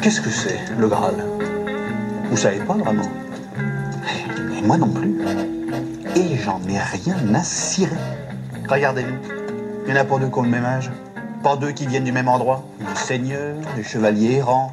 Qu'est-ce que c'est, le Graal? Vous savez pas vraiment? Et moi non plus. Et j'en ai rien à cirer. Regardez-nous. Il y en a pas deux qui ont le même âge. Pas deux qui viennent du même endroit. Des seigneurs, des chevaliers errants,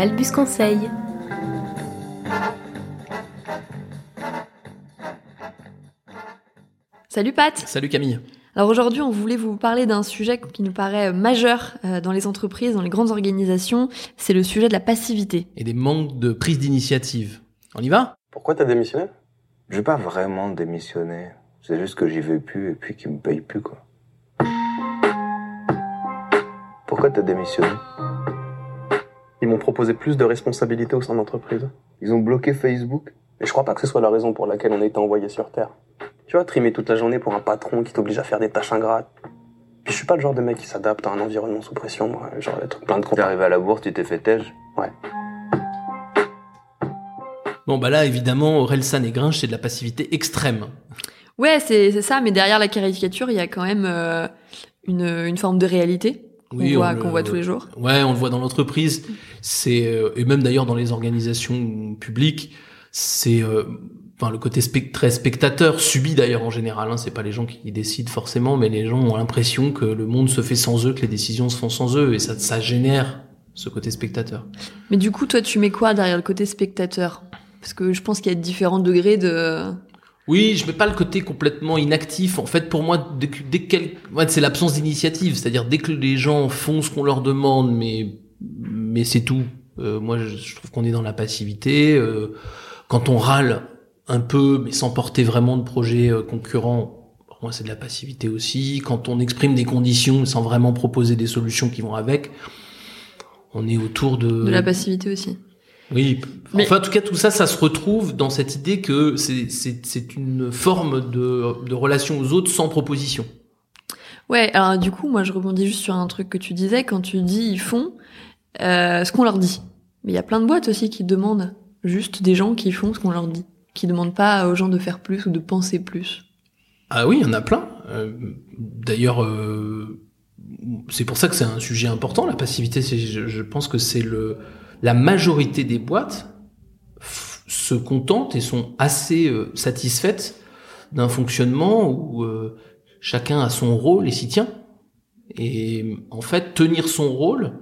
Albus Conseil. Salut Pat Salut Camille. Alors aujourd'hui, on voulait vous parler d'un sujet qui nous paraît majeur euh, dans les entreprises, dans les grandes organisations, c'est le sujet de la passivité. Et des manques de prise d'initiative. On y va? Pourquoi t'as démissionné? J'ai pas vraiment démissionné. C'est juste que j'y vais plus et puis qu'ils me payent plus, quoi. Pourquoi t'as démissionné? Ils m'ont proposé plus de responsabilités au sein de l'entreprise. Ils ont bloqué Facebook? Et je crois pas que ce soit la raison pour laquelle on a été envoyé sur Terre. Tu vois, trimer toute la journée pour un patron qui t'oblige à faire des tâches ingrates. Puis je suis pas le genre de mec qui s'adapte à un environnement sous pression, moi. Genre trucs plein de T'es comptes. arrivé à la bourse, tu t'es fait tège Ouais. Bon bah là évidemment Orelsan et Grinch c'est de la passivité extrême. Ouais, c'est c'est ça, mais derrière la caricature, il y a quand même euh, une, une forme de réalité qu'on Oui, voit, on le- qu'on voit tous les jours. Ouais, on le voit dans l'entreprise, c'est euh, et même d'ailleurs dans les organisations publiques, c'est euh, enfin le côté très spectateur subi d'ailleurs en général. Hein, c'est pas les gens qui décident forcément, mais les gens ont l'impression que le monde se fait sans eux, que les décisions se font sans eux, et ça ça génère ce côté spectateur. Mais du coup, toi, tu mets quoi derrière le côté spectateur? Parce que je pense qu'il y a différents degrés de... Oui, je mets pas le côté complètement inactif. En fait, pour moi, dès dès c'est l'absence d'initiative. C'est-à-dire dès que les gens font ce qu'on leur demande, mais mais c'est tout. Euh, moi, je, je trouve qu'on est dans la passivité. Euh, quand on râle un peu, mais sans porter vraiment de projet euh, concurrent, pour moi, c'est de la passivité aussi. Quand on exprime des conditions sans vraiment proposer des solutions qui vont avec, on est autour de de la passivité aussi. Oui. Mais- Enfin, en tout cas, tout ça, ça se retrouve dans cette idée que c'est une forme de de relation aux autres sans proposition. Ouais, alors du coup, moi, je rebondis juste sur un truc que tu disais. Quand tu dis ils font euh, ce qu'on leur dit. Mais il y a plein de boîtes aussi qui demandent juste des gens qui font ce qu'on leur dit. Qui demandent pas aux gens de faire plus ou de penser plus. Ah oui, il y en a plein. Euh, D'ailleurs, euh, c'est pour ça que c'est un sujet important. La passivité, je pense que c'est le la majorité des boîtes se contentent et sont assez euh, satisfaites d'un fonctionnement où euh, chacun a son rôle et s'y tient. Et en fait, tenir son rôle,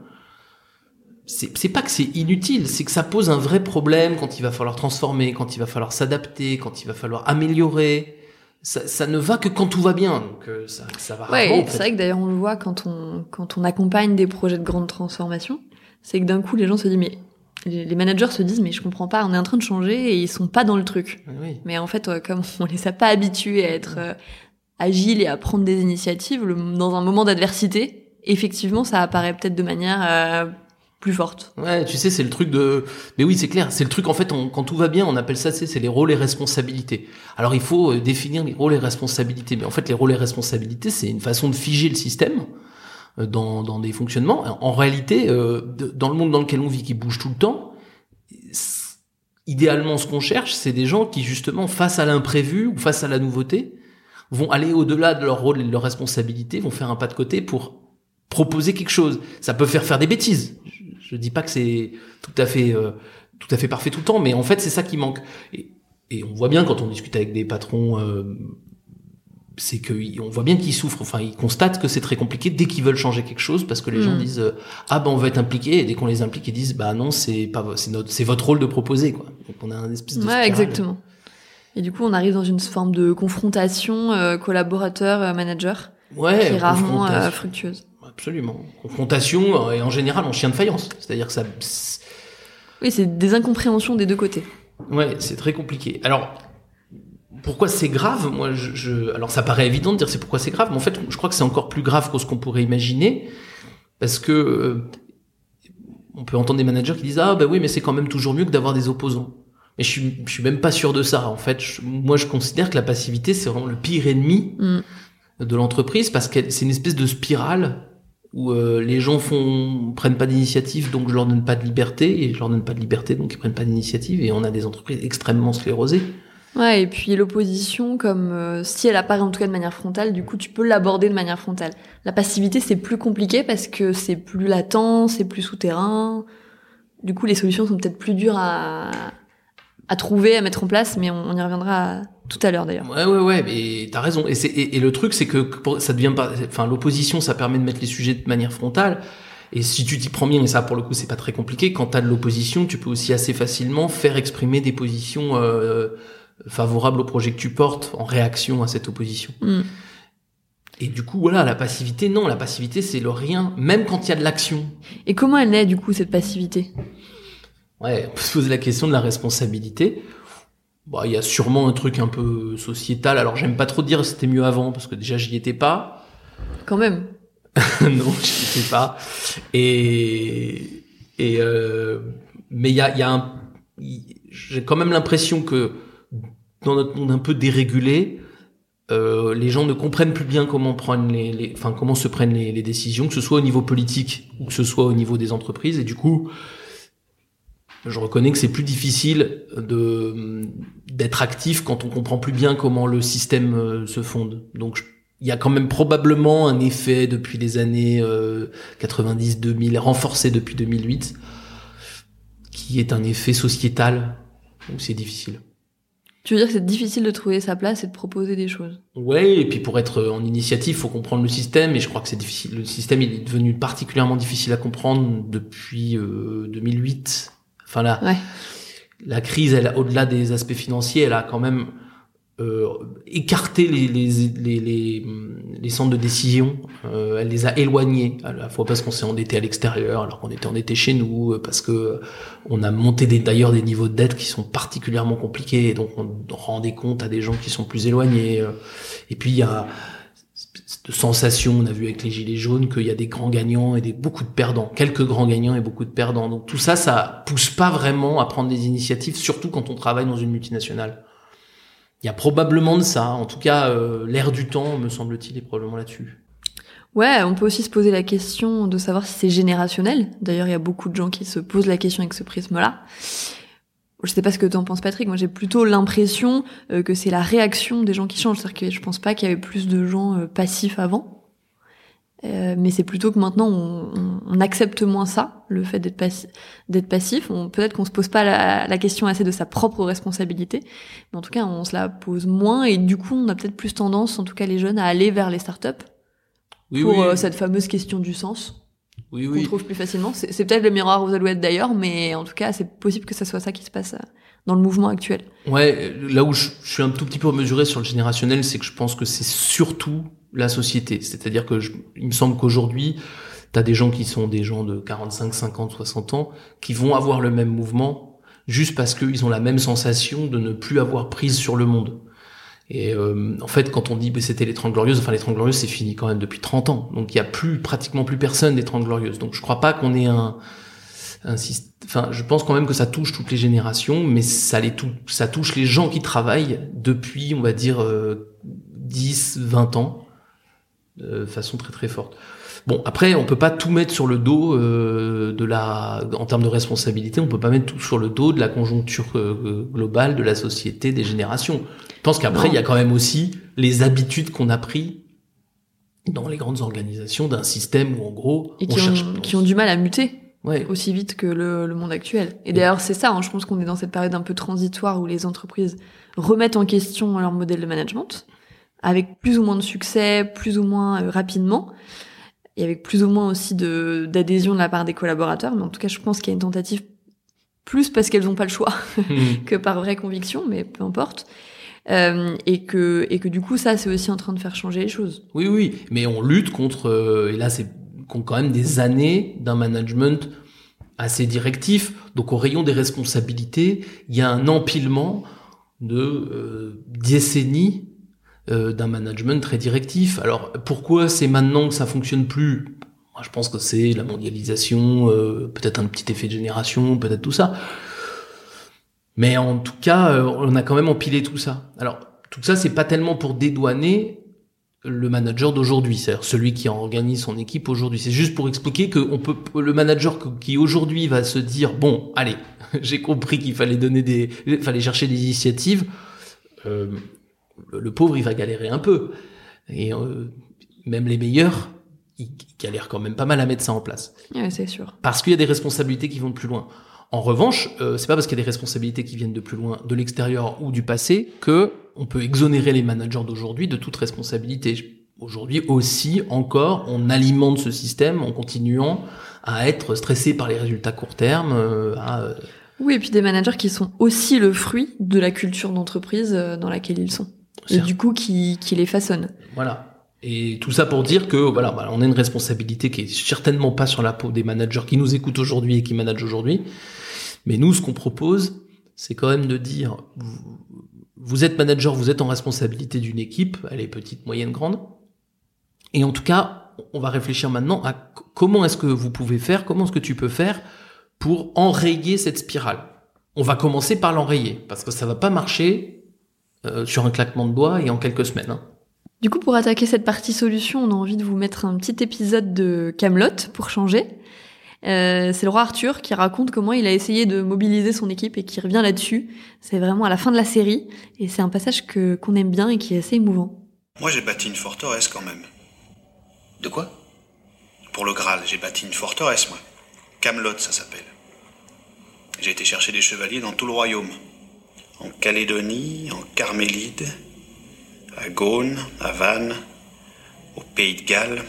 c'est pas que c'est inutile, c'est que ça pose un vrai problème quand il va falloir transformer, quand il va falloir s'adapter, quand il va falloir améliorer. Ça, ça ne va que quand tout va bien, donc euh, ça, ça va Ouais, c'est vrai que d'ailleurs on le voit quand on quand on accompagne des projets de grande transformation, c'est que d'un coup les gens se disent mais les managers se disent mais je comprends pas, on est en train de changer et ils sont pas dans le truc. Oui. Mais en fait, euh, comme on les a pas habitués à être euh, agiles et à prendre des initiatives, le- dans un moment d'adversité, effectivement, ça apparaît peut-être de manière euh, plus forte. Ouais, tu sais, c'est le truc de. Mais oui, c'est clair. C'est le truc en fait. on- quand tout va bien, on appelle ça, c'est les rôles et responsabilités. Alors, il faut définir les rôles et responsabilités. Mais en fait, les rôles et responsabilités, c'est une façon de figer le système dans, dans des fonctionnements. En réalité, euh, dans le monde dans lequel on vit, qui bouge tout le temps, idéalement, ce qu'on cherche, c'est des gens qui justement, face à l'imprévu ou face à la nouveauté, vont aller au-delà de leur rôle et de leurs responsabilités, vont faire un pas de côté pour proposer quelque chose. Ça peut faire faire des bêtises. Je, je dis pas que c'est tout à fait euh, tout à fait parfait tout le temps, mais en fait c'est ça qui manque. Et, et on voit bien quand on discute avec des patrons, euh, c'est que on voit bien qu'ils souffrent. Enfin, ils constatent que c'est très compliqué dès qu'ils veulent changer quelque chose parce que les gens Mm. disent euh, ah ben on va être impliqué et dès qu'on les implique ils disent bah non c'est pas c'est notre c'est votre rôle de proposer quoi. Donc on a un espèce de Ouais, exactement. Et du coup, on arrive dans une forme de confrontation euh, collaborateur-manager Ouais. qui est rarement euh, fructueuse. Absolument. Confrontation euh, et en général en chien de faïence. C'est-à-dire que ça, Oui, c'est des incompréhensions des deux côtés. Ouais, c'est très compliqué. Alors, pourquoi c'est grave? Moi, je, je, alors ça paraît évident de dire c'est pourquoi c'est grave, mais en fait, je crois que c'est encore plus grave que ce qu'on pourrait imaginer, parce que euh, on peut entendre des managers qui disent ah bah oui, mais c'est quand même toujours mieux que d'avoir des opposants. Mais je suis, je suis même pas sûr de ça. En fait, je- moi, je considère que la passivité c'est vraiment le pire ennemi Mm. de l'entreprise parce que c'est une espèce de spirale où euh, les gens font prennent pas d'initiative, donc je leur donne pas de liberté et je leur donne pas de liberté, donc ils prennent pas d'initiative et on a des entreprises extrêmement sclérosées. Ouais, et puis l'opposition, comme euh, si elle apparaît en tout cas de manière frontale, du coup tu peux l'aborder de manière frontale. La passivité c'est plus compliqué parce que c'est plus latent, c'est plus souterrain. Du coup les solutions sont peut-être plus dures à, à trouver, à mettre en place, mais on, on y reviendra tout à l'heure d'ailleurs. Ouais, ouais, ouais, mais t'as raison. Et, c'est, et, le truc, c'est que pour- ça devient pas, enfin, l'opposition, ça permet de mettre les sujets de manière frontale. Et si tu t'y prends bien, ça, pour le coup, c'est pas très compliqué, quand t'as de l'opposition, tu peux aussi assez facilement faire exprimer des positions euh, favorables au projet que tu portes en réaction à cette opposition. Mm. Et du coup, voilà, la passivité, non, la passivité, c'est le rien, même quand il y a de l'action. Et comment elle naît du coup cette passivité? Ouais, on peut se poser la question de la responsabilité. Bah, il y a sûrement un truc un peu sociétal. Alors, j'aime pas trop dire c'était mieux avant, parce que déjà, j'y étais pas. Quand même. non, j'y étais pas. Et, et euh, mais il y a, il y a un, j'ai quand même l'impression que dans notre monde un peu dérégulé, euh, les gens ne comprennent plus bien comment prendre les, les- enfin comment se prennent les, les décisions, que ce soit au niveau politique ou que ce soit au niveau des entreprises. Et du coup, je reconnais que c'est plus difficile de d'être actif quand on comprend plus bien comment le système euh, se fonde. Donc il y a quand même probablement un effet depuis les années 90-2000, renforcé depuis 2008, qui est un effet sociétal où c'est difficile. Tu veux dire que c'est difficile de trouver sa place et de proposer des choses Ouais, et puis pour être en initiative, faut comprendre le système, et je crois que c'est difficile. Le système il est devenu particulièrement difficile à comprendre depuis euh, 2008. Enfin là, Ouais. la crise, elle, au-delà des aspects financiers, elle a quand même euh, écarté les, les, les, les, centres de décision. Euh, elle les a éloignés, à la fois parce qu'on s'est endetté à l'extérieur, alors qu'on était endetté chez nous, euh, parce que on a monté d'ailleurs des niveaux de dette qui sont particulièrement compliqués, et donc on rend des comptes à des gens qui sont plus éloignés. euh. Et puis il y a cette sensation, on a vu avec les gilets jaunes, qu'il y a des grands gagnants et des beaucoup de perdants, quelques grands gagnants et beaucoup de perdants. Donc tout ça, ça pousse pas vraiment à prendre des initiatives, surtout quand on travaille dans une multinationale. Il y a probablement de ça. En tout cas, euh, l'air du temps, me semble-t-il, est probablement là-dessus. Ouais, on peut aussi se poser la question de savoir si c'est générationnel. D'ailleurs, il y a beaucoup de gens qui se posent la question avec ce prisme-là. Je sais pas ce que t'en penses, Patrick. Moi, j'ai plutôt l'impression euh, que c'est la réaction des gens qui changent. C'est-à-dire que je pense pas qu'il y avait plus de gens euh, passifs avant. Euh, mais c'est plutôt que maintenant on, on- on accepte moins ça, le fait d'être passi- d'être passif. On peut-être qu'on se pose pas la, la question assez de sa propre responsabilité, mais en tout cas on se la pose moins et du coup on a peut-être plus tendance, en tout cas les jeunes, à aller vers les startups Oui, pour oui, euh, cette fameuse question du sens oui, qu'on oui. trouve plus facilement. C'est c'est peut-être le miroir aux alouettes d'ailleurs, mais en tout cas, c'est possible que ça soit ça qui se passe euh, dans le mouvement actuel. Ouais, là où je, je suis un tout petit peu mesuré sur le générationnel, c'est que je pense que c'est surtout la société. C'est-à-dire que je, il me semble qu'aujourd'hui, t'as des gens qui sont des gens de 45, 50, 60 ans, qui vont avoir le même mouvement juste parce qu'ils ont la même sensation de ne plus avoir prise sur le monde. Et euh, en fait, quand on dit que c'était les 30 glorieuses, enfin les 30 glorieuses, c'est fini quand même depuis 30 ans. Donc il y a plus pratiquement plus personne des 30 glorieuses. Donc je crois pas qu'on ait un, un enfin je pense quand même que ça touche toutes les générations, mais ça les tou- ça touche les gens qui travaillent depuis, on va dire euh, 10, 20 ans de façon très très forte. Bon, après, on peut pas tout mettre sur le dos euh, de la, en termes de responsabilité, on peut pas mettre tout sur le dos de la conjoncture euh, globale de la société, des générations. Je pense qu'après, il y a quand même aussi les habitudes qu'on a pris dans les grandes organisations d'un système où, en gros, Et on qui cherche. ont, qui ont du mal à muter Ouais. aussi vite que le, le monde actuel. Et d'ailleurs, c'est ça, hein, je pense qu'on est dans cette période un peu transitoire où les entreprises remettent en question leur modèle de management, avec plus ou moins de succès, plus ou moins euh, rapidement, et avec plus ou moins aussi de d'adhésion de la part des collaborateurs. Mais en tout cas, je pense qu'il y a une tentative plus parce qu'elles n'ont pas le choix Hmm. que par vraie conviction, mais peu importe. Euh, et que et que du coup ça c'est aussi en train de faire changer les choses. Oui, oui, mais on lutte contre, euh, et là c'est quand même des années d'un management assez directif. Donc au rayon des responsabilités, il y a un empilement de euh, décennies euh, d'un management très directif. Alors pourquoi c'est maintenant que ça fonctionne plus? Moi, Je pense que c'est la mondialisation, euh, peut-être un petit effet de génération, peut-être tout ça. Mais en tout cas, euh, on a quand même empilé tout ça. Alors tout ça, c'est pas tellement pour dédouaner le manager d'aujourd'hui, c'est-à-dire celui qui organise son équipe aujourd'hui. C'est juste pour expliquer que on peut, le manager qui aujourd'hui va se dire bon, allez, j'ai compris qu'il fallait donner des, fallait chercher des initiatives. Euh, le pauvre, il va galérer un peu, et euh, même les meilleurs, ils galèrent quand même pas mal à mettre ça en place. Ouais, c'est sûr. Parce qu'il y a des responsabilités qui vont de plus loin. En revanche, euh, c'est pas parce qu'il y a des responsabilités qui viennent de plus loin, de l'extérieur ou du passé, que on peut exonérer les managers d'aujourd'hui de toute responsabilité. Aujourd'hui aussi, encore, on alimente ce système en continuant à être stressé par les résultats court terme. euh, à, euh, Oui, et puis des managers qui sont aussi le fruit de la culture d'entreprise euh, dans laquelle ils sont. Et du coup, qui, qui les façonnent. Voilà. Et tout ça pour dire que voilà, voilà, on a une responsabilité qui est certainement pas sur la peau des managers qui nous écoutent aujourd'hui et qui managent aujourd'hui. Mais nous, ce qu'on propose, c'est quand même de dire, vous, vous êtes manager, vous êtes en responsabilité d'une équipe, elle est petite, moyenne, grande. Et en tout cas, on va réfléchir maintenant à comment est-ce que vous pouvez faire, comment est-ce que tu peux faire pour enrayer cette spirale. On va commencer par l'enrayer, parce que ça va pas marcher euh, sur un claquement de doigts et en quelques semaines. hein. Du coup, pour attaquer cette partie solution, on a envie de vous mettre un petit épisode de Camelot pour changer. Euh, c'est le roi Arthur qui raconte comment il a essayé de mobiliser son équipe et qui revient là-dessus. C'est vraiment à la fin de la série et c'est un passage que qu'on aime bien et qui est assez émouvant. Moi, j'ai bâti une forteresse quand même. De quoi? Pour le Graal, j'ai bâti une forteresse, moi. Camelot, ça s'appelle. J'ai été chercher des chevaliers dans tout le royaume. En Calédonie, en Carmélide, à Gaune, à Vannes, au Pays de Galles.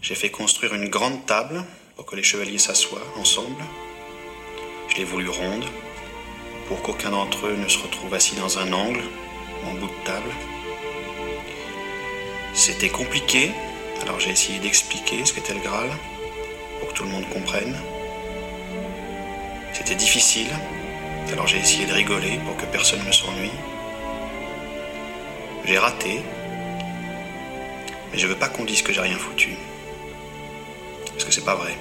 J'ai fait construire une grande table pour que les chevaliers s'assoient ensemble. Je l'ai voulu ronde pour qu'aucun d'entre eux ne se retrouve assis dans un angle ou en bout de table. C'était compliqué, alors j'ai essayé d'expliquer ce qu'était le Graal pour que tout le monde comprenne. C'était difficile, alors j'ai essayé de rigoler pour que personne ne s'ennuie. J'ai raté, mais je veux pas qu'on dise que j'ai rien foutu. Parce que c'est pas vrai.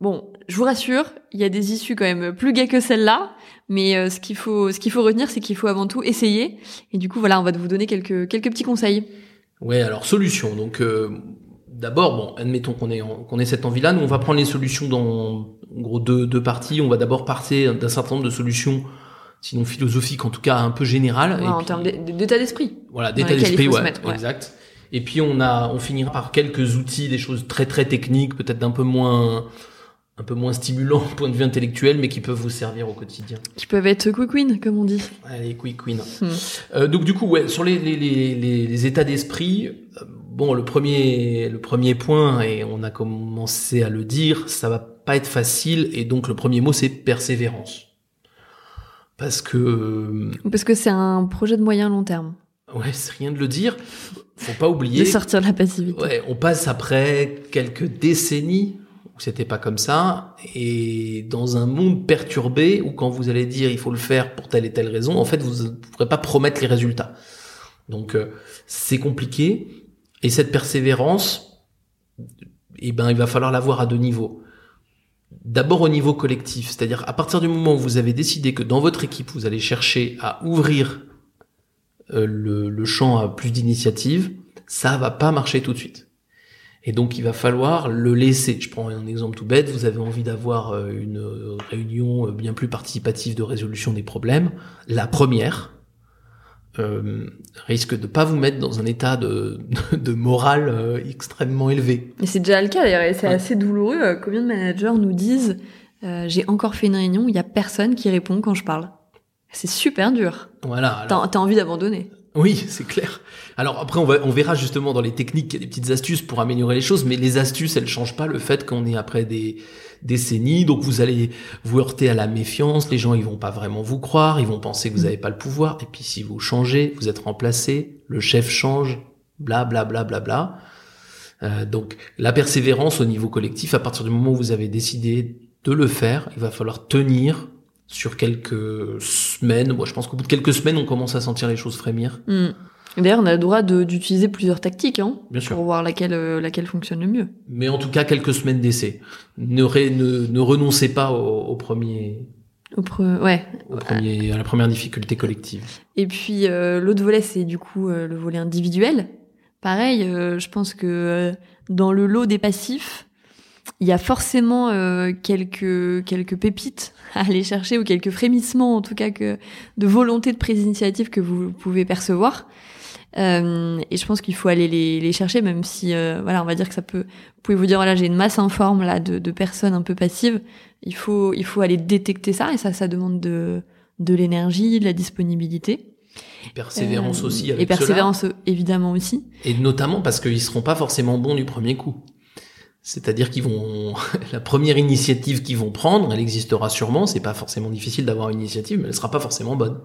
Bon, je vous rassure, il y a des issues quand même plus gaies que celle-là, mais euh, ce qu'il faut, ce qu'il faut retenir, c'est qu'il faut avant tout essayer. Et du coup, voilà, on va vous donner quelques quelques petits conseils. Ouais, alors solution. Donc euh, d'abord, bon, admettons qu'on ait qu'on ait cette envie-là, nous on va prendre les solutions dans en gros deux deux parties. On va d'abord partir d'un certain nombre de solutions, sinon philosophiques en tout cas un peu générales. Ouais, Et en puis, termes d'é- d'état d'esprit. voilà, d'état d'esprit, ouais, mettre, ouais. exact. Et puis on a, on finira par quelques outils, des choses très très techniques, peut-être d'un peu moins un peu moins stimulants au point de vue intellectuel, mais qui peuvent vous servir au quotidien. Qui peuvent être quick win, comme on dit. Allez, quick win. Hmm. Euh, donc du coup, ouais, sur les, les, les, les, les états d'esprit, euh, bon, le premier, le premier point, et on a commencé à le dire, ça va pas être facile, et donc le premier mot c'est persévérance. Parce que, euh, Parce que c'est un projet de moyen long terme. ouais, c'est rien de le dire, faut pas De oublier. sortir de la passivité. Ouais, on passe après quelques décennies où c'était pas comme ça, et dans un monde perturbé où quand vous allez dire il faut le faire pour telle et telle raison, en fait vous ne pourrez pas promettre les résultats. Donc euh, c'est compliqué, et cette persévérance, eh ben il va falloir l'avoir à deux niveaux. D'abord au niveau collectif, c'est-à-dire à partir du moment où vous avez décidé que dans votre équipe vous allez chercher à ouvrir euh, le, le champ à plus d'initiatives, ça va pas marcher tout de suite. Et donc il va falloir le laisser. Je prends un exemple tout bête, vous avez envie d'avoir euh, une euh, réunion bien plus participative de résolution des problèmes. La première euh, risque de pas vous mettre dans un état de, de morale euh, extrêmement élevé. Et c'est déjà le cas d'ailleurs, et c'est Ouais. assez douloureux. Euh, Combien de managers nous disent euh, j'ai encore fait une réunion, il y a personne qui répond quand je parle. C'est super dur. Voilà. alors- t'as envie d'abandonner. Oui, c'est clair. Alors après, on, va, on verra justement dans les techniques qu'il y a des petites astuces pour améliorer les choses, mais les astuces, elles changent pas le fait qu'on est après des décennies, donc vous allez vous heurter à la méfiance, les gens ils vont pas vraiment vous croire, ils vont penser que vous n'avez pas le pouvoir, et puis si vous changez, vous êtes remplacé, le chef change, bla bla bla bla bla. Euh, donc la persévérance au niveau collectif, à partir du moment où vous avez décidé de le faire, il va falloir tenir sur quelques semaines. Moi, je pense qu'au bout de quelques semaines, on commence à sentir les choses frémir. Mm. D'ailleurs, on a le droit d'utiliser plusieurs tactiques hein, Bien sûr. pour voir laquelle, euh, laquelle fonctionne le mieux. Mais en tout cas, quelques semaines d'essai. Ne, ré- ne, ne renoncez pas au, au premier, Au pre- Ouais. au premier, à la première difficulté collective. Et puis euh, l'autre volet, c'est du coup euh, le volet individuel. Pareil, je pense que dans le lot des passifs, il y a forcément euh, quelques quelques pépites à aller chercher ou quelques frémissements en tout cas que de volonté de prise d'initiative que vous pouvez percevoir. Euh, et je pense qu'il faut aller les, les chercher, même si euh, voilà, on va dire que ça peut. Vous pouvez vous dire voilà, j'ai une masse informe là de, de personnes un peu passives. Il faut il faut aller détecter ça et ça ça demande de de l'énergie, de la disponibilité. Persévérance Euh, aussi avec et persévérance euh, évidemment aussi. Et notamment parce qu'ils seront pas forcément bons du premier coup. C'est-à-dire qu'ils vont, la première initiative qu'ils vont prendre, elle existera sûrement. C'est pas forcément difficile d'avoir une initiative, mais elle sera pas forcément bonne.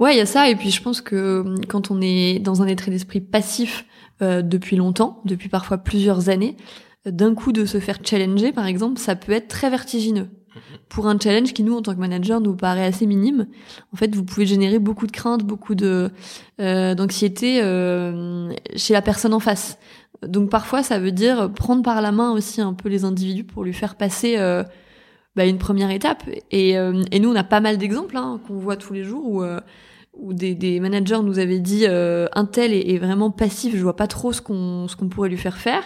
Ouais, il y a ça et puis je pense que euh, quand on est dans un état d'esprit passif euh, depuis longtemps, depuis parfois plusieurs années, d'un coup de se faire challenger par exemple, ça peut être très vertigineux. Pour un challenge qui nous en tant que manager nous paraît assez minime, en fait, vous pouvez générer beaucoup de crainte, beaucoup de euh, d'anxiété euh, chez la personne en face. Donc parfois, ça veut dire prendre par la main aussi un peu les individus pour lui faire passer euh, bah, une première étape. Et, euh, et nous, on a pas mal d'exemples hein, qu'on voit tous les jours où, euh, où des, des managers nous avaient dit euh, un tel est, est vraiment passif, je vois pas trop ce qu'on ce qu'on pourrait lui faire faire.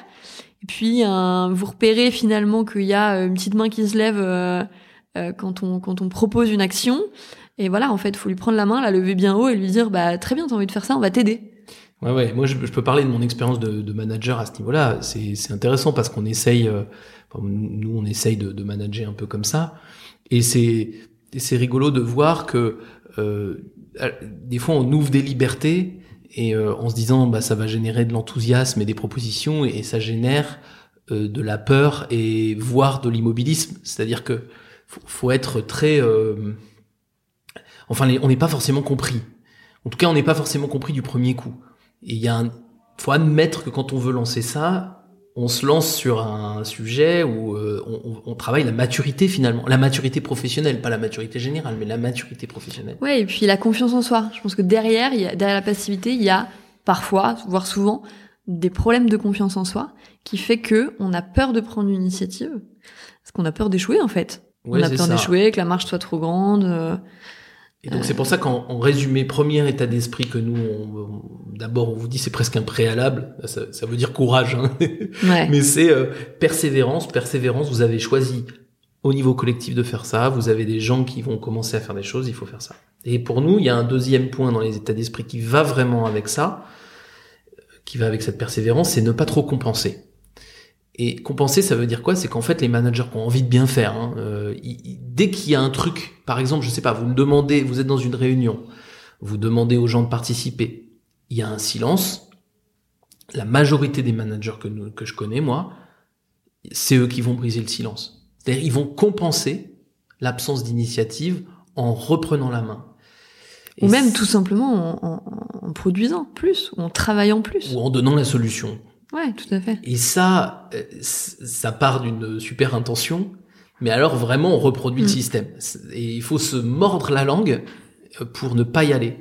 Et puis vous repérez finalement qu'il y a une petite main qui se lève quand on quand on propose une action. Et voilà, en fait, faut lui prendre la main, la lever bien haut et lui dire bah très bien, t'as envie de faire ça, on va t'aider. Ouais, ouais. Moi, je, je peux parler de mon expérience de, de manager à ce niveau-là. C'est, intéressant parce qu'on essaye, euh, nous, on essaye de, de manager un peu comme ça. Et c'est, c'est rigolo de voir que euh, des fois, on ouvre des libertés et euh, en se disant, bah, ça va générer de l'enthousiasme et des propositions et, ça génère euh, de la peur et voire de l'immobilisme. C'est-à-dire que faut, faut être très, euh, enfin, on n'est pas forcément compris. En tout cas, on n'est pas forcément compris du premier coup. Et il y a un, faut admettre que quand on veut lancer ça, on se lance sur un sujet où euh, on, on- travaille la maturité finalement, la maturité professionnelle, pas la maturité générale, mais la maturité professionnelle. Ouais, et puis la confiance en soi. Je pense que derrière, il y a, derrière la passivité, il y a parfois, voire souvent, des problèmes de confiance en soi qui fait que on a peur de prendre une initiative parce qu'on a peur d'échouer en fait. Ouais, on a peur d'échouer, que la marche soit trop grande. euh, Et donc c'est pour ça qu'en en résumé, premier état d'esprit que nous, on- on- d'abord on vous dit c'est presque un préalable, ça, ça veut dire courage, hein. Ouais. mais c'est euh, persévérance, persévérance, vous avez choisi au niveau collectif de faire ça, vous avez des gens qui vont commencer à faire des choses, il faut faire ça. Et pour nous, il y a un deuxième point dans les états d'esprit qui va vraiment avec ça, qui va avec cette persévérance, c'est ne pas trop compenser. Et compenser, ça veut dire quoi? C'est qu'en fait, les managers qui ont envie de bien faire, hein, euh, ils- dès qu'il y a un truc, par exemple, je sais pas, vous me demandez, vous êtes dans une réunion, vous demandez aux gens de participer, il y a un silence. La majorité des managers que, nous- que je connais, moi, c'est eux qui vont briser le silence. C'est-à-dire, ils vont compenser l'absence d'initiative en reprenant la main. Ou même tout simplement en, en- en produisant plus, ou en travaillant plus. ou en donnant la solution. Ouais, tout à fait. Et ça, euh, ça part d'une super intention, mais alors vraiment on reproduit le Mm. système. Et il faut se mordre la langue euh, pour ne pas y aller.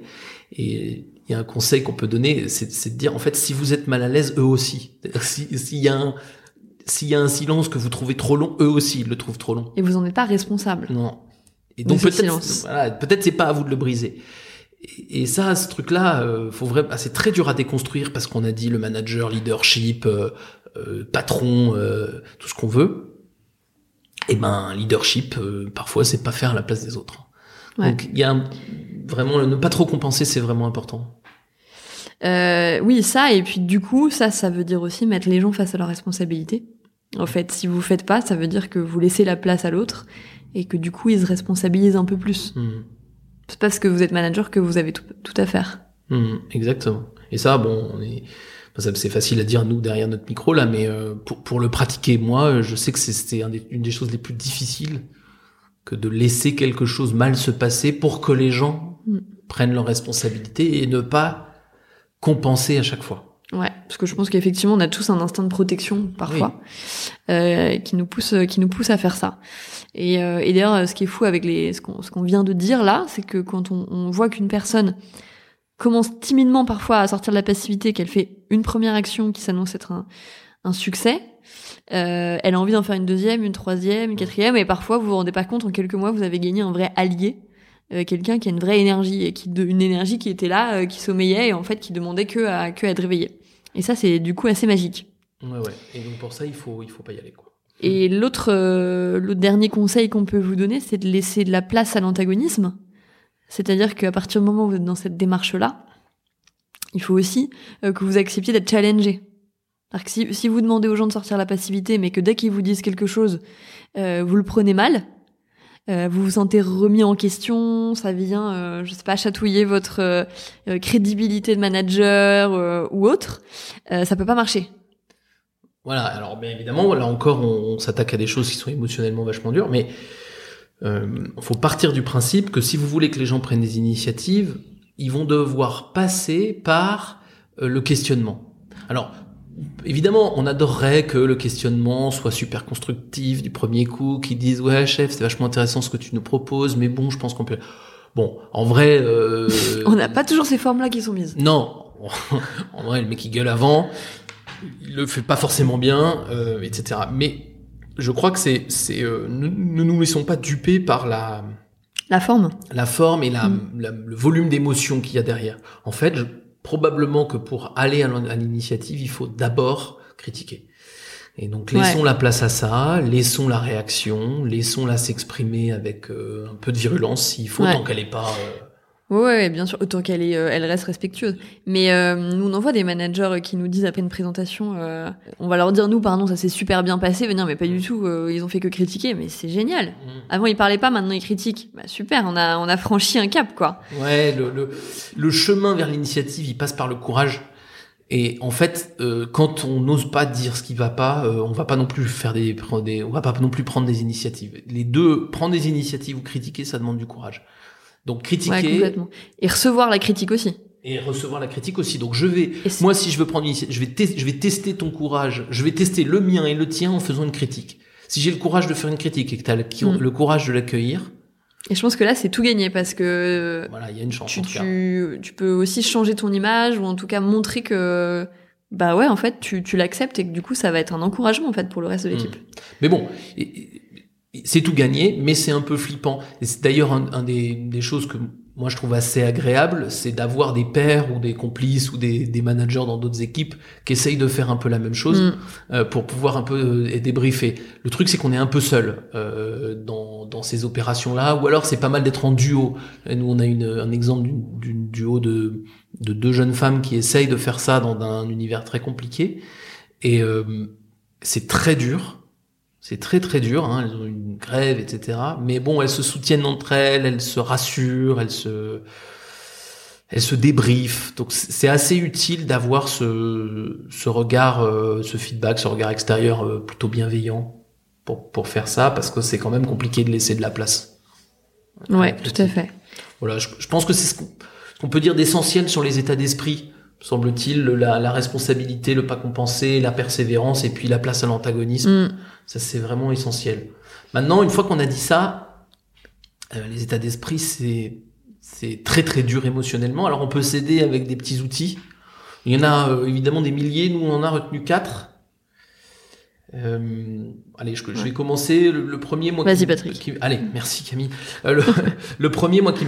Et il y a un conseil qu'on peut donner, c'est de dire en fait si vous êtes mal à l'aise, eux aussi. Si- S'il y a un s'il y a un silence que vous trouvez trop long, eux aussi ils le trouvent trop long. Et vous en êtes pas responsable. Non. Et donc peut-être, voilà, peut-être c'est pas à vous de le briser. Et, et ça, ce truc-là, euh, faut vraiment, ah, c'est très dur à déconstruire parce qu'on a dit le manager, leadership, euh, euh, patron, euh, tout ce qu'on veut. Et ben, leadership, euh, parfois, c'est pas faire à la place des autres. Ouais. Donc, il y a un- vraiment ne pas trop compenser, c'est vraiment important. Euh, oui, ça, et puis du coup, ça, ça veut dire aussi mettre les gens face à leurs responsabilités. En fait, si vous faites pas, ça veut dire que vous laissez la place à l'autre et que du coup, ils se responsabilisent un peu plus. Hmm. C'est parce que vous êtes manager que vous avez tout, tout à faire. Hmm, exactement. Et ça, bon, on est, c'est facile à dire nous derrière notre micro là, mais euh, pour, pour le pratiquer, moi, je sais que des- une des choses les plus difficiles que de laisser quelque chose mal se passer pour que les gens Mm. prennent leurs responsabilités et ne pas compenser à chaque fois. Ouais, parce que je pense qu'effectivement on a tous un instinct de protection parfois euh, qui nous pousse qui nous pousse à faire ça. Et, euh, et d'ailleurs, ce qui est fou avec les ce qu'on ce qu'on vient de dire là, c'est que quand on, on voit qu'une personne commence timidement parfois à sortir de la passivité, qu'elle fait une première action qui s'annonce être un, un succès, euh, elle a envie d'en faire une deuxième, une troisième, une quatrième, et parfois vous vous rendez pas compte en quelques mois vous avez gagné un vrai allié euh, quelqu'un qui a une vraie énergie et qui de, une énergie qui était là, euh, qui sommeillait et en fait qui demandait que à que à être réveillé. Et ça c'est du coup assez magique. Ouais, ouais. Et donc pour ça, il faut, il faut pas y aller, quoi. Et l'autre, euh, le dernier conseil qu'on peut vous donner, c'est de laisser de la place à l'antagonisme. C'est-à-dire qu'à partir du moment où vous êtes dans cette démarche-là, il faut aussi euh, que vous acceptiez d'être challengé. Alors que si, si vous demandez aux gens de sortir la passivité, mais que dès qu'ils vous disent quelque chose, euh, vous le prenez mal, euh, vous vous sentez remis en question, ça vient, euh, je sais pas, chatouiller votre euh, euh, crédibilité de manager euh, ou autre, ça peut pas marcher. Voilà, alors bien évidemment, là encore, on, on s'attaque à des choses qui sont émotionnellement vachement dures, mais euh, faut partir du principe que si vous voulez que les gens prennent des initiatives, ils vont devoir passer par le questionnement. Alors, évidemment, on adorerait que le questionnement soit super constructif du premier coup, qu'ils disent ouais chef, c'est vachement intéressant ce que tu nous proposes, mais bon, je pense qu'on peut. Bon, en vrai, euh, On n'a pas toujours ces formes-là qui sont mises. non, en vrai, le mec qui gueule avant, il le fait pas forcément bien, euh, etc. Mais je crois que c'est, c'est, euh, ne, ne nous laissons pas duper par la, La forme. la forme et la, Mm. la- le volume d'émotion qu'il y a derrière. En fait, je- probablement que pour aller à l'in- à l'initiative, il faut d'abord critiquer. Et donc laissons Ouais. la place à ça, laissons la réaction, laissons-la s'exprimer avec euh, un peu de virulence s'il faut, Ouais. tant qu'elle est pas. euh, Ouais, ouais, bien sûr, autant qu'elle est, euh, elle reste respectueuse. Mais euh, nous, on en voit des managers qui nous disent après une présentation, euh, on va leur dire nous, pardon, ça s'est super bien passé, venir, mais pas du tout, euh, ils ont fait que critiquer, mais c'est génial. mm. Avant ils parlaient pas, maintenant ils critiquent. Bah super, on a, on a franchi un cap, quoi. Ouais, le, le, le chemin vers l'initiative, il passe par le courage. Et en fait, euh, quand on n'ose pas dire ce qui va pas, euh, on va pas non plus faire des, des, on va pas non plus prendre des initiatives. Les deux, prendre des initiatives ou critiquer, ça demande du courage. Donc critiquer complètement. Et recevoir la critique aussi. et recevoir la critique aussi. Donc je vais, moi si je veux prendre une initiative, je vais, je vais tester ton courage, je vais tester le mien et le tien en faisant une critique. Si j'ai le courage de faire une critique et que tu as le, Mm. le courage de l'accueillir, Et je pense que là, c'est tout gagné parce que voilà, il y a une chance. tu, en tout cas. tu, tu peux aussi changer ton image ou en tout cas montrer que, bah ouais, en fait, tu, tu l'acceptes et que du coup, ça va être un encouragement en fait pour le reste de l'équipe. Mais bon, c'est tout gagné, mais c'est un peu flippant. Et c'est d'ailleurs un, un des, des choses que moi je trouve assez agréable, c'est d'avoir des pairs ou des complices ou des, des managers dans d'autres équipes qui essayent de faire un peu la même chose Mm. euh, pour pouvoir un peu euh, débriefer. Le truc c'est qu'on est un peu seul euh, dans, dans ces opérations-là, ou alors c'est pas mal d'être en duo. Et nous on a une, un exemple d'une d'une duo de, de deux jeunes femmes qui essayent de faire ça dans un univers très compliqué, et euh, c'est très dur. C'est très très dur, hein, elles ont une grève, etc. Mais bon, elles se soutiennent entre elles, elles se rassurent, elles se, elles se débriefent. Donc c'est assez utile d'avoir ce, ce regard, euh, ce feedback, ce regard extérieur euh, plutôt bienveillant pour, pour faire ça, parce que c'est quand même compliqué de laisser de la place. Ouais, tout à fait. Voilà, je, je pense que c'est ce qu'on ce qu'on peut dire d'essentiel sur les états d'esprit, semble-t-il, la, la responsabilité, le pas compenser, la persévérance et puis la place à l'antagonisme. Mm. Ça, c'est vraiment essentiel. Maintenant, une fois qu'on a dit ça, euh, les états d'esprit, c'est c'est très très dur émotionnellement. Alors, on peut s'aider avec des petits outils. Il y en a euh, évidemment des milliers. Nous, on en a retenu quatre. Euh, allez, je, je vais commencer. Le, le premier, moi. Vas-y, Patrick. qui- allez, merci Camille. Euh, le, le premier, moi, qui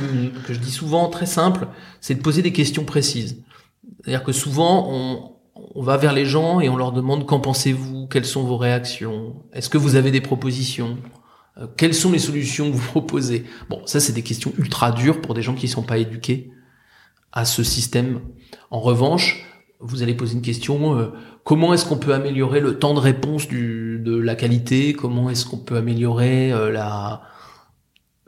que je dis souvent, très simple, c'est de poser des questions précises. C'est-à-dire que souvent, on, on va vers les gens et on leur demande qu'en pensez-vous, quelles sont vos réactions, est-ce que vous avez des propositions, Euh, quelles sont les solutions que vous proposez. Bon, ça c'est des questions ultra dures pour des gens qui ne sont pas éduqués à ce système. En revanche, vous allez poser une question euh, comment est-ce qu'on peut améliorer le temps de réponse du, de la qualité Comment est-ce qu'on peut améliorer euh, la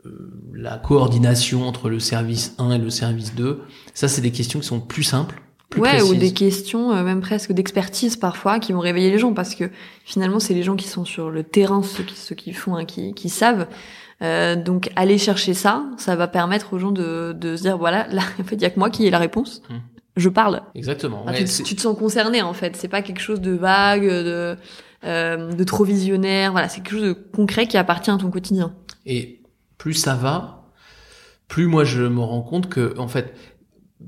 euh, la coordination entre le service 1 et le service 2 Ça, c'est des questions qui sont plus simples. Plus ouais, ou des questions, euh, même presque d'expertise parfois, qui vont réveiller les gens, parce que finalement, c'est les gens qui sont sur le terrain, ceux qui, ceux qui font, hein, qui, qui savent. Euh, donc, aller chercher ça, ça va permettre aux gens de, de se dire, voilà, là, en fait, il y a que moi qui ai la réponse. Mm. je parle. Exactement. Enfin, Ouais, tu, tu te sens concerné en fait. C'est pas quelque chose de vague, de, euh, de trop visionnaire. Voilà, c'est quelque chose de concret qui appartient à ton quotidien. Et plus ça va, plus moi je me rends compte que, en fait,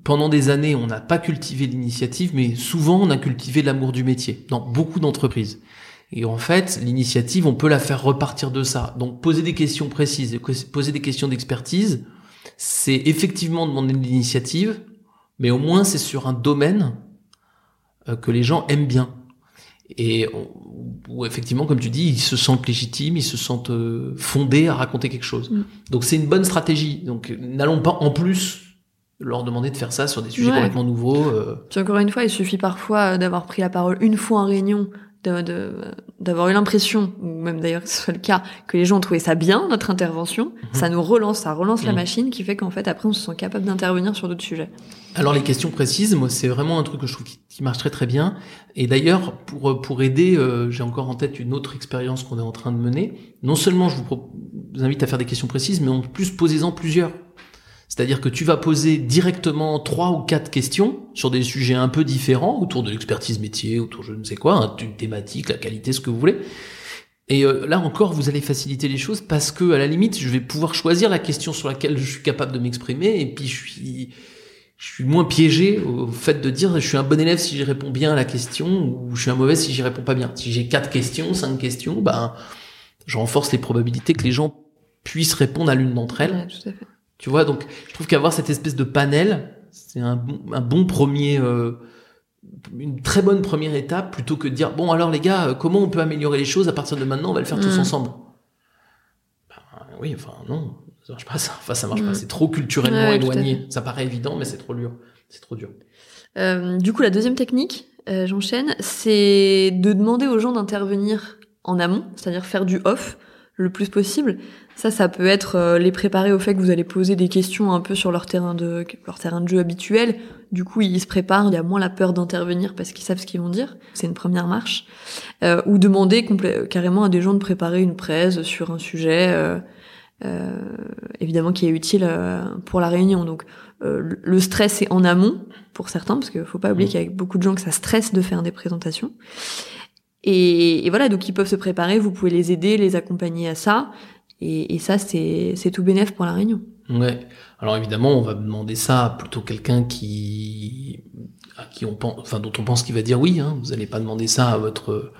pendant des années, on n'a pas cultivé l'initiative, mais souvent on a cultivé l'amour du métier dans beaucoup d'entreprises. Et en fait, l'initiative, on peut la faire repartir de ça. Donc, poser des questions précises, poser des questions d'expertise, c'est effectivement demander de l'initiative, mais au moins c'est sur un domaine euh, que les gens aiment bien. Et on- où effectivement, comme tu dis, ils se sentent légitimes, ils se sentent euh, fondés à raconter quelque chose. Mm. Donc c'est une bonne stratégie. Donc n'allons pas en plus leur demander de faire ça sur des sujets Ouais. complètement nouveaux. euh. Puis encore une fois, il suffit parfois d'avoir pris la parole une fois en réunion, d'avoir eu l'impression, ou même d'ailleurs que ce soit le cas, que les gens ont trouvé ça bien, notre intervention. Ça nous relance, ça relance la Mhm. machine qui fait qu'en fait, après, on se sent capable d'intervenir sur d'autres sujets. Alors les questions précises, moi c'est vraiment un truc que je trouve qui, qui marche très très bien. Et d'ailleurs pour pour aider, euh, j'ai encore en tête une autre expérience qu'on est en train de mener. Non seulement je vous invite à faire des questions précises, mais en plus posez-en plusieurs. C'est-à-dire que tu vas poser directement trois ou quatre questions sur des sujets un peu différents, autour de l'expertise métier, autour de je ne sais quoi, hein, une thématique, la qualité, ce que vous voulez. Et euh, là encore, vous allez faciliter les choses parce que à la limite, je vais pouvoir choisir la question sur laquelle je suis capable de m'exprimer, et puis je suis moins piégé au fait de dire je suis un bon élève si j'y réponds bien à la question ou je suis un mauvais si j'y réponds pas bien. Si j'ai quatre questions, cinq questions, ben je renforce les probabilités que les gens puissent répondre à l'une d'entre elles. Tu vois, donc je trouve qu'avoir cette espèce de panel, c'est un bon, un bon premier, euh, une très bonne première étape plutôt que de dire bon alors les gars, euh, comment on peut améliorer les choses à partir de maintenant, on va le faire tous Mm. ensemble. Ben, oui, enfin non, ça marche pas ça. Enfin ça marche Mm. pas, c'est trop culturellement Ouais, éloigné. Ça paraît évident, mais c'est trop dur. C'est trop dur. Euh, du coup, la deuxième technique, euh, j'enchaîne, c'est de demander aux gens d'intervenir en amont, c'est-à-dire faire du off le plus possible. Ça, ça peut être euh, les préparer au fait que vous allez poser des questions un peu sur leur terrain de leur terrain de jeu habituel. Du coup, ils se préparent, il y a moins la peur d'intervenir parce qu'ils savent ce qu'ils vont dire. C'est une première marche. Euh, ou demander carrément à des gens de préparer une presse sur un sujet. euh, euh, évidemment qui est utile euh, pour la réunion. Donc euh, le stress est en amont pour certains, parce qu'il faut pas oublier Mhm. qu'il y a beaucoup de gens que ça stresse de faire des présentations. Et, et voilà, donc ils peuvent se préparer, vous pouvez les aider, les accompagner à ça. Et, et ça, c'est tout bénef pour la réunion. Ouais. Alors évidemment, on va demander ça à plutôt quelqu'un qui, à qui on pense, enfin dont on pense qu'il va dire oui. Hein. Vous n'allez pas demander ça à votre,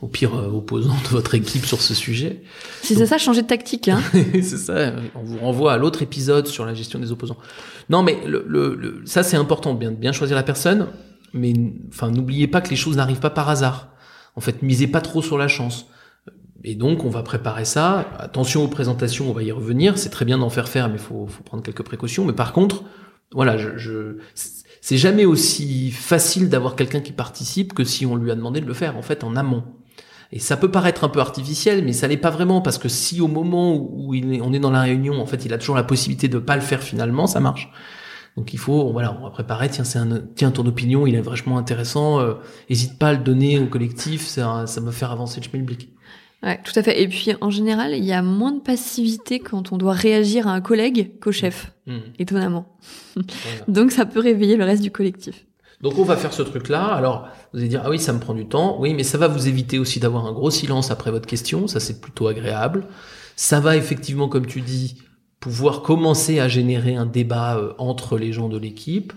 au pire euh, opposant de votre équipe sur ce sujet. Si c'est ça, changer de tactique. Hein. c'est ça. On vous renvoie à l'autre épisode sur la gestion des opposants. Non, mais le, le, le- ça c'est important, bien, bien choisir la personne. Mais enfin, n'oubliez pas que les choses n'arrivent pas par hasard. En fait, misez pas trop sur la chance. Et donc, on va préparer ça. Attention aux présentations, on va y revenir. C'est très bien d'en faire faire, mais faut, faut prendre quelques précautions. Mais par contre, voilà, je, je c'est jamais aussi facile d'avoir quelqu'un qui participe que si on lui a demandé de le faire, en fait, en amont. Et ça peut paraître un peu artificiel, mais ça l'est pas vraiment parce que si au moment où il est, on est dans la réunion, en fait, il a toujours la possibilité de pas le faire finalement, ça marche. Donc il faut, voilà, on va préparer. Tiens, c'est un, tiens, ton opinion, il est vachement intéressant. Euh, hésite pas à le donner au collectif, ça, ça va faire avancer le schmilblick. Ouais, tout à fait. Et puis en général, il y a moins de passivité quand on doit réagir à un collègue qu'au chef, Hmm. étonnamment. Voilà. Donc ça peut réveiller le reste du collectif. Donc on va faire ce truc-là. Alors vous allez dire ah oui ça me prend du temps. Oui mais ça va vous éviter aussi d'avoir un gros silence après votre question. Ça c'est plutôt agréable. Ça va effectivement comme tu dis pouvoir commencer à générer un débat euh, entre les gens de l'équipe.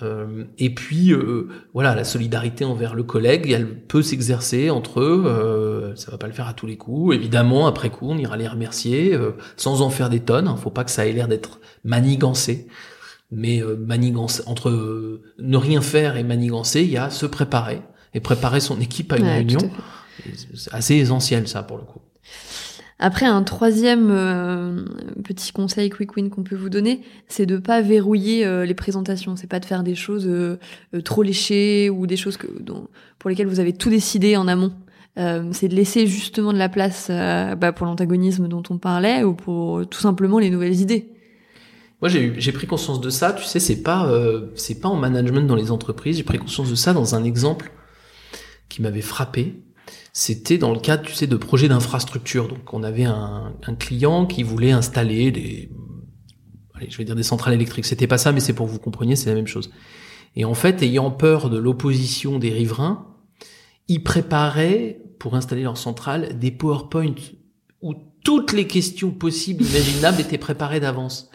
Euh, et puis euh, voilà la solidarité envers le collègue elle peut s'exercer entre eux. Euh, ça va pas le faire à tous les coups. Évidemment après coup on ira les remercier euh, sans en faire des tonnes. hein. Faut pas que ça ait l'air d'être manigancé mais euh, manigancer entre ne rien faire et manigancer, il y a se préparer et préparer son équipe à une Ouais, réunion. à C'est assez essentiel ça pour le coup. Après, un troisième euh, petit conseil quick win qu'on peut vous donner, c'est de pas verrouiller euh, les présentations. C'est pas de faire des choses euh, trop léchées ou des choses pour lesquelles vous avez tout décidé en amont. C'est de laisser justement de la place bah, pour l'antagonisme dont on parlait ou pour tout simplement les nouvelles idées. Moi j'ai pris conscience de ça. Tu sais, c'est pas c'est pas en management dans les entreprises. J'ai pris conscience de ça dans un exemple qui m'avait frappé. C'était dans le cadre, tu sais, de projets d'infrastructure. Donc, on avait un, un client qui voulait installer des, allez, je vais dire des centrales électriques. C'était pas ça, mais c'est pour que vous compreniez, c'est la même chose. Et en fait, ayant peur de l'opposition des riverains, ils préparaient, pour installer leur centrale, des PowerPoint où toutes les questions possibles, imaginables étaient préparées d'avance.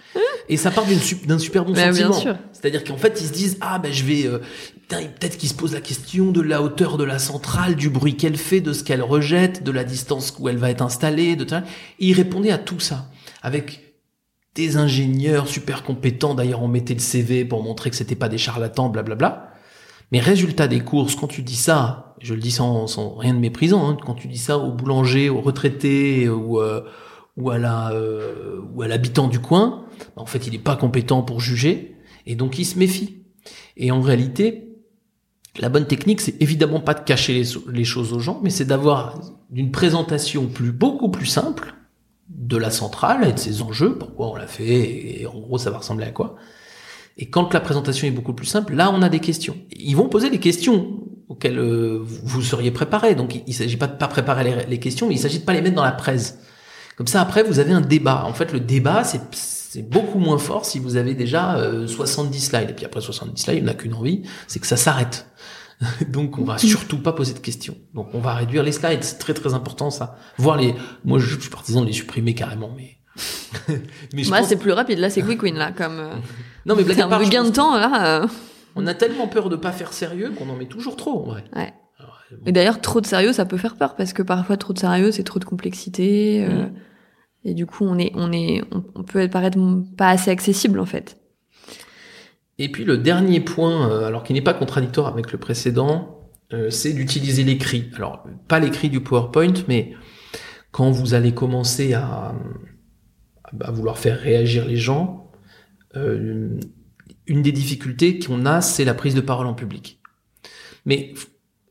Et ça part d'un super bon Bah, sentiment. C'est-à-dire qu'en fait, ils se disent ah ben je vais euh, peut-être qu'ils se posent la question de la hauteur de la centrale, du bruit qu'elle fait, de ce qu'elle rejette, de la distance où elle va être installée, de et ils répondaient à tout ça avec des ingénieurs super compétents. D'ailleurs, on mettait le CV pour montrer que c'était pas des charlatans, blablabla. Mais résultat des courses, quand tu dis ça, je le dis sans, sans rien de méprisant, hein, quand tu dis ça au boulanger, au retraité ou, euh, ou à la euh, ou à l'habitant du coin, bah, en fait, il n'est pas compétent pour juger et donc il se méfie. Et en réalité, la bonne technique, c'est évidemment pas de cacher les, choses aux gens, mais c'est d'avoir une présentation plus beaucoup plus simple de la centrale et de ses enjeux, pourquoi on l'a fait et en gros ça va ressembler à quoi. Et quand la présentation est beaucoup plus simple, là on a des questions. Ils vont poser des questions auxquelles euh, vous seriez préparé. Donc il, il s'agit pas de pas préparer les, questions, mais il s'agit de pas les mettre dans la presse. Comme ça après vous avez un débat. En fait le débat c'est c'est beaucoup moins fort si vous avez déjà euh, 70 slides. Et puis après 70 slides, il n'a qu'une envie, c'est que ça s'arrête. Donc on va surtout pas poser de questions. Donc on va réduire les slides, c'est très très important ça. Voir les, moi je suis partisan de les supprimer carrément, mais. mais je Moi, pense- c'est plus rapide. Là, c'est quick win, là, comme. euh, Non mais blague à part, gain de temps, là. euh, on a tellement peur de pas faire sérieux qu'on en met toujours trop en vrai. Ouais. Et d'ailleurs, trop de sérieux, ça peut faire peur parce que parfois, trop de sérieux, c'est trop de complexité. euh, Mm. Et du coup, on est, on est, on, on peut paraître pas assez accessible, en fait. Et puis le dernier point, euh, alors qui n'est pas contradictoire avec le précédent, euh, c'est d'utiliser l'écrit. Alors pas l'écrit du PowerPoint, mais quand vous allez commencer à, à vouloir faire réagir les gens, euh, une des difficultés qu'on a, c'est la prise de parole en public. Mais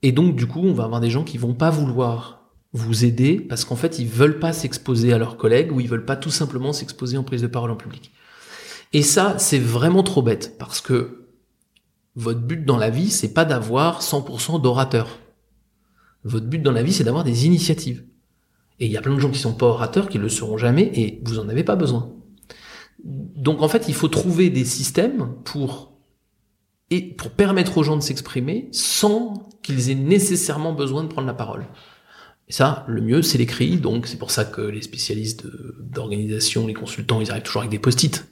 et donc du coup, on va avoir des gens qui vont pas vouloir vous aider parce qu'en fait, ils veulent pas s'exposer à leurs collègues ou ils veulent pas tout simplement s'exposer en prise de parole en public. Et ça, c'est vraiment trop bête parce que votre but dans la vie, c'est pas d'avoir 100% d'orateurs. Votre but dans la vie, c'est d'avoir des initiatives. Et il y a plein de gens qui sont pas orateurs, qui le seront jamais, et vous en avez pas besoin. Donc en fait, il faut trouver des systèmes pour et pour permettre aux gens de s'exprimer sans qu'ils aient nécessairement besoin de prendre la parole. Et ça, le mieux, c'est l'écrit. Donc c'est pour ça que les spécialistes d'organisation, les consultants, ils arrivent toujours avec des post-it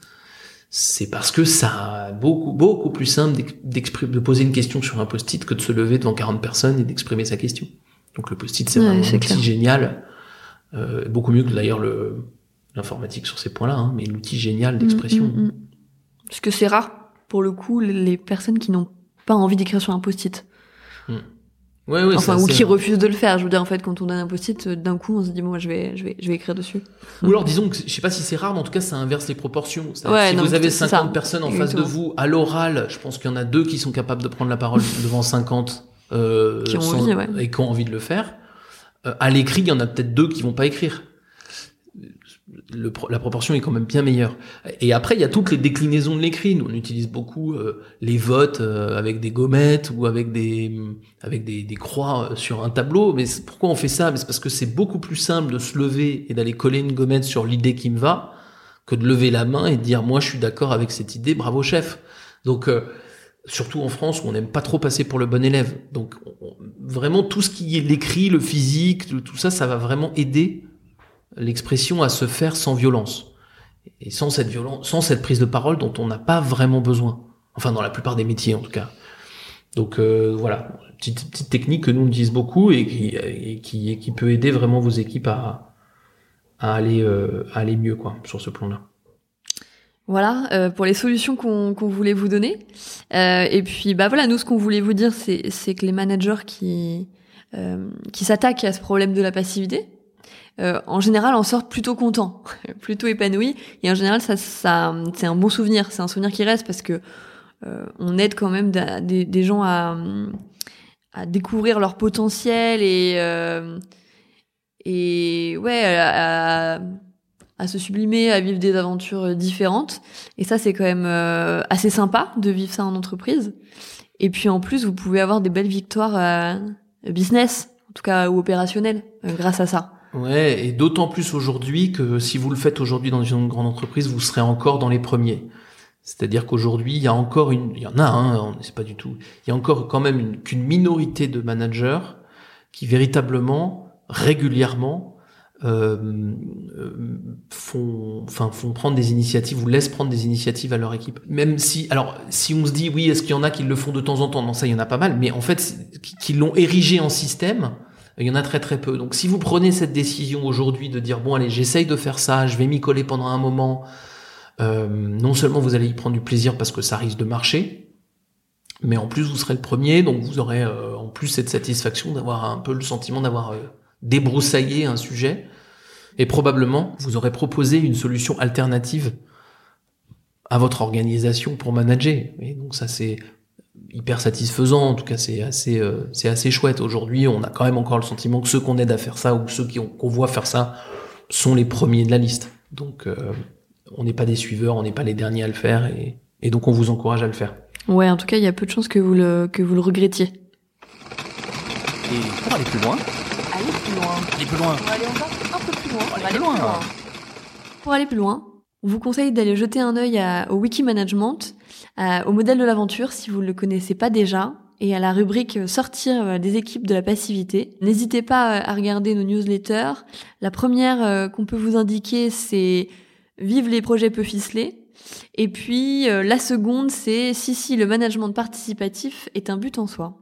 c'est parce que ça beaucoup beaucoup plus simple de poser une question sur un post-it que de se lever devant 40 personnes et d'exprimer sa question. Donc le post-it c'est Ouais, vraiment un outil génial, euh, beaucoup mieux que d'ailleurs le l'informatique sur ces points-là, hein, mais l'outil génial d'expression. Mm, mm, mm. Parce que c'est rare, pour le coup, les- personnes qui n'ont pas envie d'écrire sur un post-it. Ouais, ouais, enfin, ou qui refusent de le faire. Je veux dire, en fait, quand on donne un post-it, euh, d'un coup, on se dit, bon, moi, je vais, je vais, je vais écrire dessus. Ou alors disons que je sais pas si c'est rare, mais en tout cas ça inverse les proportions. Ouais, si non, vous avez c'est 50 ça. personnes en face de vous, à l'oral, je pense qu'il y en a deux qui sont capables de prendre la parole devant 50 euh, Qui ont envie, ouais. et qui ont envie de le faire. Euh, à l'écrit, il y en a peut-être deux qui vont pas écrire. Le la proportion est quand même bien meilleure. Et après, il y a toutes les déclinaisons de l'écrit. Nous, on utilise beaucoup euh, les votes euh, avec des gommettes ou avec des avec des, des croix euh, sur un tableau. Mais pourquoi on fait ça? C'est parce que c'est beaucoup plus simple de se lever et d'aller coller une gommette sur l'idée qui me va que de lever la main et de dire moi je suis d'accord avec cette idée, bravo chef. Donc euh, surtout en France où on n'aime pas trop passer pour le bon élève. Donc on- on- vraiment tout ce qui est l'écrit, le physique, tout ça, ça va vraiment aider l'expression à se faire sans violence et sans cette violence, sans cette prise de parole dont on n'a pas vraiment besoin. Enfin dans la plupart des métiers en tout cas. Donc euh, voilà, petite petite technique que nous on utilise beaucoup et qui et qui, et qui peut aider vraiment vos équipes à à aller euh, à aller mieux quoi sur ce plan-là. Voilà, euh, pour les solutions qu'on voulait vous donner. Euh, et puis, bah voilà, nous, ce qu'on voulait vous dire, c'est c'est que les managers qui euh, qui s'attaquent à ce problème de la passivité, euh, en général, en sortent plutôt contents, plutôt épanouis. Et en général, ça, ça c'est un bon souvenir. C'est un souvenir qui reste parce que euh, on aide quand même des, gens à à découvrir leur potentiel et euh, et ouais à, à- à se sublimer, à vivre des aventures différentes. Et ça, c'est quand même euh, assez sympa de vivre ça en entreprise. Et puis en plus, vous pouvez avoir des belles victoires euh, business, en tout cas ou opérationnelles, euh, grâce à ça. Ouais, et d'autant plus aujourd'hui que si vous le faites aujourd'hui dans une grande entreprise, vous serez encore dans les premiers. C'est-à-dire qu'aujourd'hui, il y a encore une, il y en a, hein, c'est pas du tout, il y a encore quand même une- qu'une minorité de managers qui véritablement, régulièrement, euh, euh, font, enfin, font prendre des initiatives ou laissent prendre des initiatives à leur équipe. Même si, alors, si on se dit, oui, est-ce qu'il y en a qui le font de temps en temps? Non, ça, il y en a pas mal, mais en fait, qui l'ont érigé en système, il y en a très très peu. Donc, si vous prenez cette décision aujourd'hui de dire, bon, allez, j'essaye de faire ça, je vais m'y coller pendant un moment, euh, non seulement vous allez y prendre du plaisir parce que ça risque de marcher, mais en plus vous serez le premier, donc vous aurez euh, en plus cette satisfaction d'avoir un peu le sentiment d'avoir euh, débroussaillé un sujet, et probablement vous aurez proposé une solution alternative à votre organisation pour manager. Et donc ça c'est hyper satisfaisant, en tout cas c'est assez euh, c'est assez chouette. Aujourd'hui on a quand même encore le sentiment que ceux qu'on aide à faire ça ou ceux qui ont- qu'on voit faire ça sont les premiers de la liste. Donc euh, on n'est pas des suiveurs, on n'est pas les derniers à le faire et, et donc on vous encourage à le faire. Ouais, en tout cas, il y a peu de chances que vous le, que vous le regrettiez. Et pour aller plus loin, Allez plus loin. aller plus loin. On va aller encore un peu plus loin. On va aller plus loin. Pour aller plus loin, on vous conseille d'aller jeter un œil à- au wiki management, à- au modèle de l'aventure si vous ne le connaissez pas déjà, et à la rubrique euh, sortir euh, des équipes de la passivité. N'hésitez pas euh, à regarder nos newsletters. La première euh, qu'on peut vous indiquer, c'est Vive les projets peu ficelés. Et puis euh, la seconde, c'est si si le management participatif est un but en soi.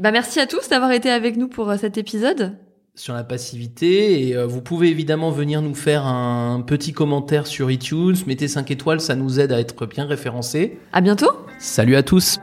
Bah merci à tous d'avoir été avec nous pour euh, cet épisode. Sur la passivité et euh, vous pouvez évidemment venir nous faire un petit commentaire sur iTunes, mettez 5 étoiles, ça nous aide à être bien référencés. À bientôt. Salut à tous.